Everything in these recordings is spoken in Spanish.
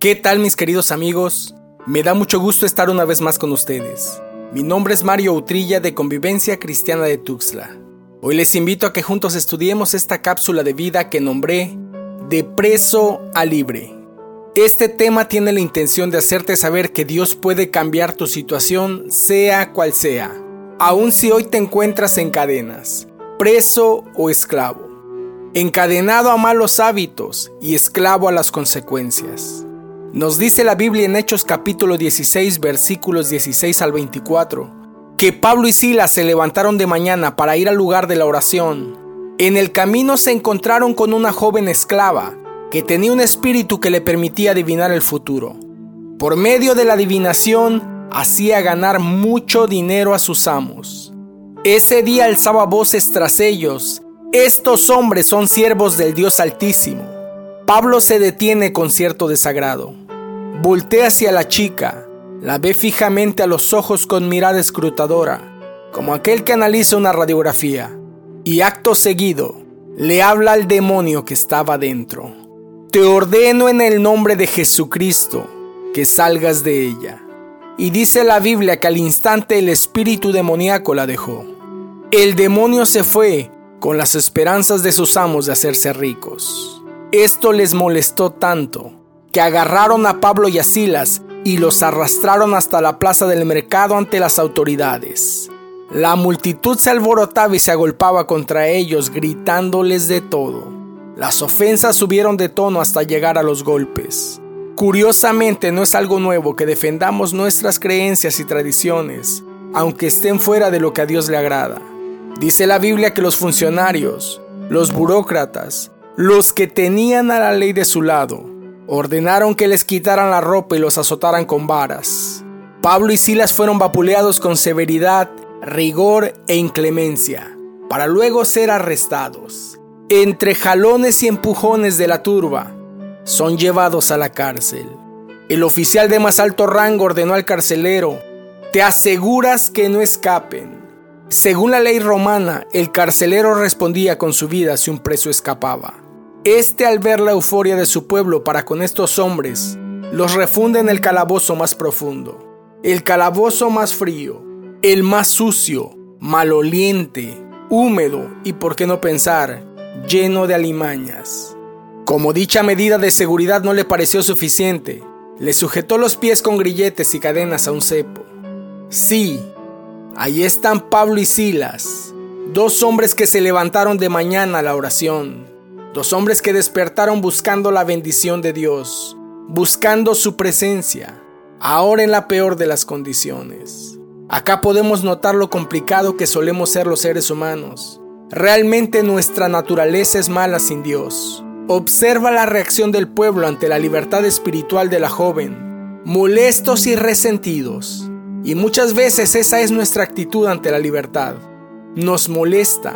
¿Qué tal mis queridos amigos? Me da mucho gusto estar una vez más con ustedes. Mi nombre es Mario Utrilla de Convivencia Cristiana de Tuxtla. Hoy les invito a que juntos estudiemos esta cápsula de vida que nombré De preso a libre. Este tema tiene la intención de hacerte saber que Dios puede cambiar tu situación sea cual sea, aun si hoy te encuentras en cadenas, preso o esclavo, encadenado a malos hábitos y esclavo a las consecuencias. Nos dice la Biblia en Hechos capítulo 16 versículos 16 al 24 que Pablo y Silas se levantaron de mañana para ir al lugar de la oración. En el camino se encontraron con una joven esclava que tenía un espíritu que le permitía adivinar el futuro. Por medio de la adivinación hacía ganar mucho dinero a sus amos. Ese día alzaba voces tras ellos, estos hombres son siervos del Dios Altísimo. Pablo se detiene con cierto desagrado. Voltea hacia la chica, la ve fijamente a los ojos con mirada escrutadora, como aquel que analiza una radiografía, y acto seguido le habla al demonio que estaba dentro. Te ordeno en el nombre de Jesucristo que salgas de ella. Y dice la Biblia que al instante el espíritu demoníaco la dejó. El demonio se fue con las esperanzas de sus amos de hacerse ricos. Esto les molestó tanto que agarraron a Pablo y a Silas y los arrastraron hasta la plaza del mercado ante las autoridades. La multitud se alborotaba y se agolpaba contra ellos, gritándoles de todo. Las ofensas subieron de tono hasta llegar a los golpes. Curiosamente no es algo nuevo que defendamos nuestras creencias y tradiciones, aunque estén fuera de lo que a Dios le agrada. Dice la Biblia que los funcionarios, los burócratas, los que tenían a la ley de su lado, ordenaron que les quitaran la ropa y los azotaran con varas. Pablo y Silas fueron vapuleados con severidad, rigor e inclemencia, para luego ser arrestados. Entre jalones y empujones de la turba, son llevados a la cárcel. El oficial de más alto rango ordenó al carcelero, te aseguras que no escapen. Según la ley romana, el carcelero respondía con su vida si un preso escapaba. Este al ver la euforia de su pueblo para con estos hombres, los refunde en el calabozo más profundo, el calabozo más frío, el más sucio, maloliente, húmedo y, por qué no pensar, lleno de alimañas. Como dicha medida de seguridad no le pareció suficiente, le sujetó los pies con grilletes y cadenas a un cepo. Sí, ahí están Pablo y Silas, dos hombres que se levantaron de mañana a la oración, Dos hombres que despertaron buscando la bendición de Dios, buscando su presencia, ahora en la peor de las condiciones. Acá podemos notar lo complicado que solemos ser los seres humanos. Realmente nuestra naturaleza es mala sin Dios. Observa la reacción del pueblo ante la libertad espiritual de la joven, molestos y resentidos. Y muchas veces esa es nuestra actitud ante la libertad. Nos molesta,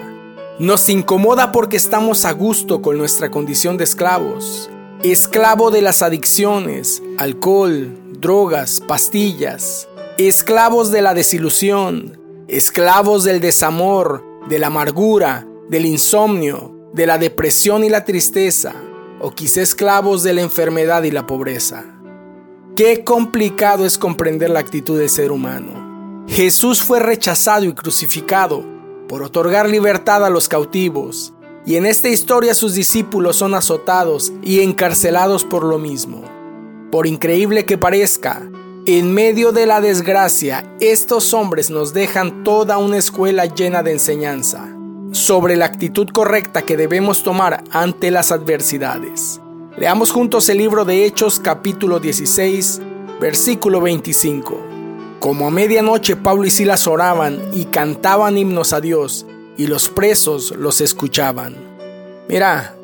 nos incomoda porque estamos a gusto con nuestra condición de esclavos, esclavo de las adicciones, alcohol, drogas, pastillas, esclavos de la desilusión, esclavos del desamor, de la amargura, del insomnio, de la depresión y la tristeza, o quizá esclavos de la enfermedad y la pobreza. Qué complicado es comprender la actitud del ser humano. Jesús fue rechazado y crucificado por otorgar libertad a los cautivos, y en esta historia sus discípulos son azotados y encarcelados por lo mismo. Por increíble que parezca, en medio de la desgracia, estos hombres nos dejan toda una escuela llena de enseñanza sobre la actitud correcta que debemos tomar ante las adversidades. Leamos juntos el libro de Hechos capítulo 16, versículo 25. Como a medianoche Pablo y Silas oraban y cantaban himnos a Dios, y los presos los escuchaban. Mira,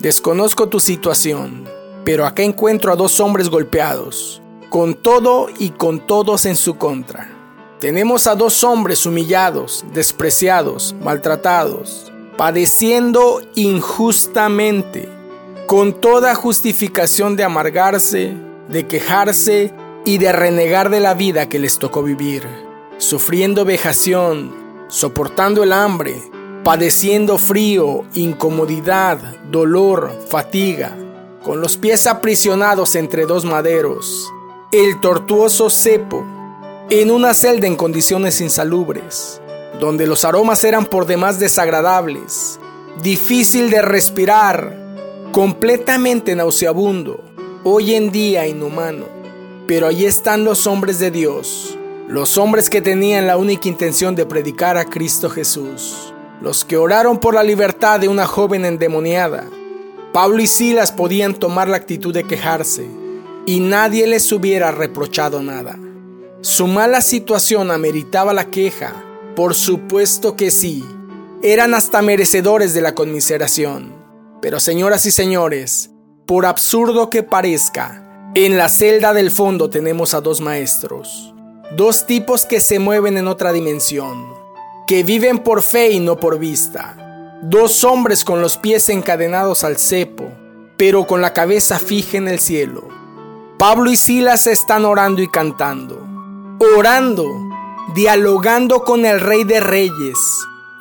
desconozco tu situación, pero acá encuentro a dos hombres golpeados, con todo y con todos en su contra. Tenemos a dos hombres humillados, despreciados, maltratados, padeciendo injustamente, con toda justificación de amargarse, de quejarse y de renegar de la vida que les tocó vivir, sufriendo vejación, soportando el hambre, padeciendo frío, incomodidad, dolor, fatiga, con los pies aprisionados entre dos maderos, el tortuoso cepo, en una celda en condiciones insalubres, donde los aromas eran por demás desagradables, difícil de respirar, completamente nauseabundo, hoy en día inhumano. Pero allí están los hombres de Dios, los hombres que tenían la única intención de predicar a Cristo Jesús, los que oraron por la libertad de una joven endemoniada. Pablo y Silas podían tomar la actitud de quejarse, y nadie les hubiera reprochado nada. Su mala situación ameritaba la queja, por supuesto que sí, eran hasta merecedores de la conmiseración. Pero señoras y señores, por absurdo que parezca, en la celda del fondo tenemos a dos maestros, dos tipos que se mueven en otra dimensión, que viven por fe y no por vista, dos hombres con los pies encadenados al cepo, pero con la cabeza fija en el cielo. Pablo y Silas están orando y cantando, orando, dialogando con el Rey de Reyes,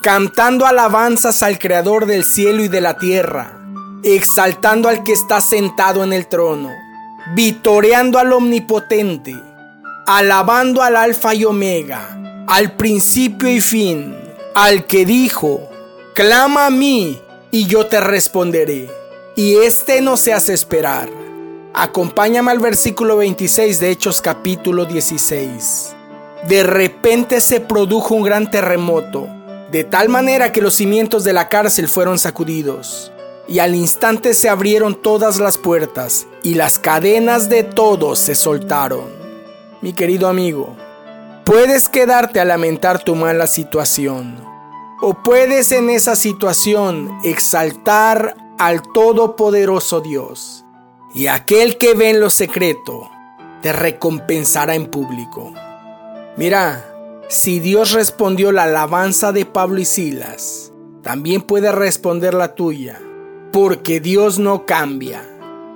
cantando alabanzas al Creador del cielo y de la tierra, exaltando al que está sentado en el trono, vitoreando al omnipotente, alabando al alfa y omega, al principio y fin, al que dijo, clama a mí y yo te responderé, y este no se hace esperar. Acompáñame al versículo 26 de Hechos capítulo 16. De repente se produjo un gran terremoto, de tal manera que los cimientos de la cárcel fueron sacudidos y al instante se abrieron todas las puertas y las cadenas de todos se soltaron. Mi querido amigo, puedes quedarte a lamentar tu mala situación o puedes en esa situación exaltar al Todopoderoso Dios y aquel que ve en lo secreto te recompensará en público. Mira, si Dios respondió la alabanza de Pablo y Silas, también puede responder la tuya porque Dios no cambia.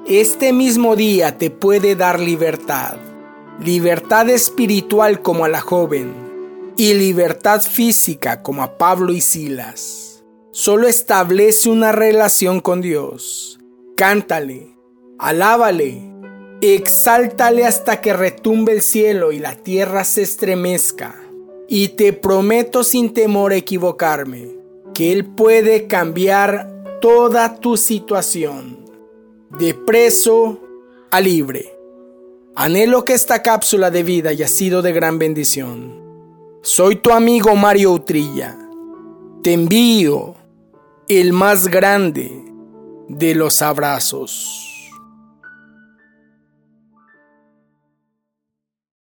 Este mismo día te puede dar libertad, libertad espiritual como a la joven y libertad física como a Pablo y Silas. Solo establece una relación con Dios. Cántale, alábale, exáltale hasta que retumbe el cielo y la tierra se estremezca. Y te prometo sin temor a equivocarme que Él puede cambiar toda tu situación, de preso a libre. Anhelo que esta cápsula de vida haya sido de gran bendición. Soy tu amigo Mario Utrilla. Te envío el más grande de los abrazos.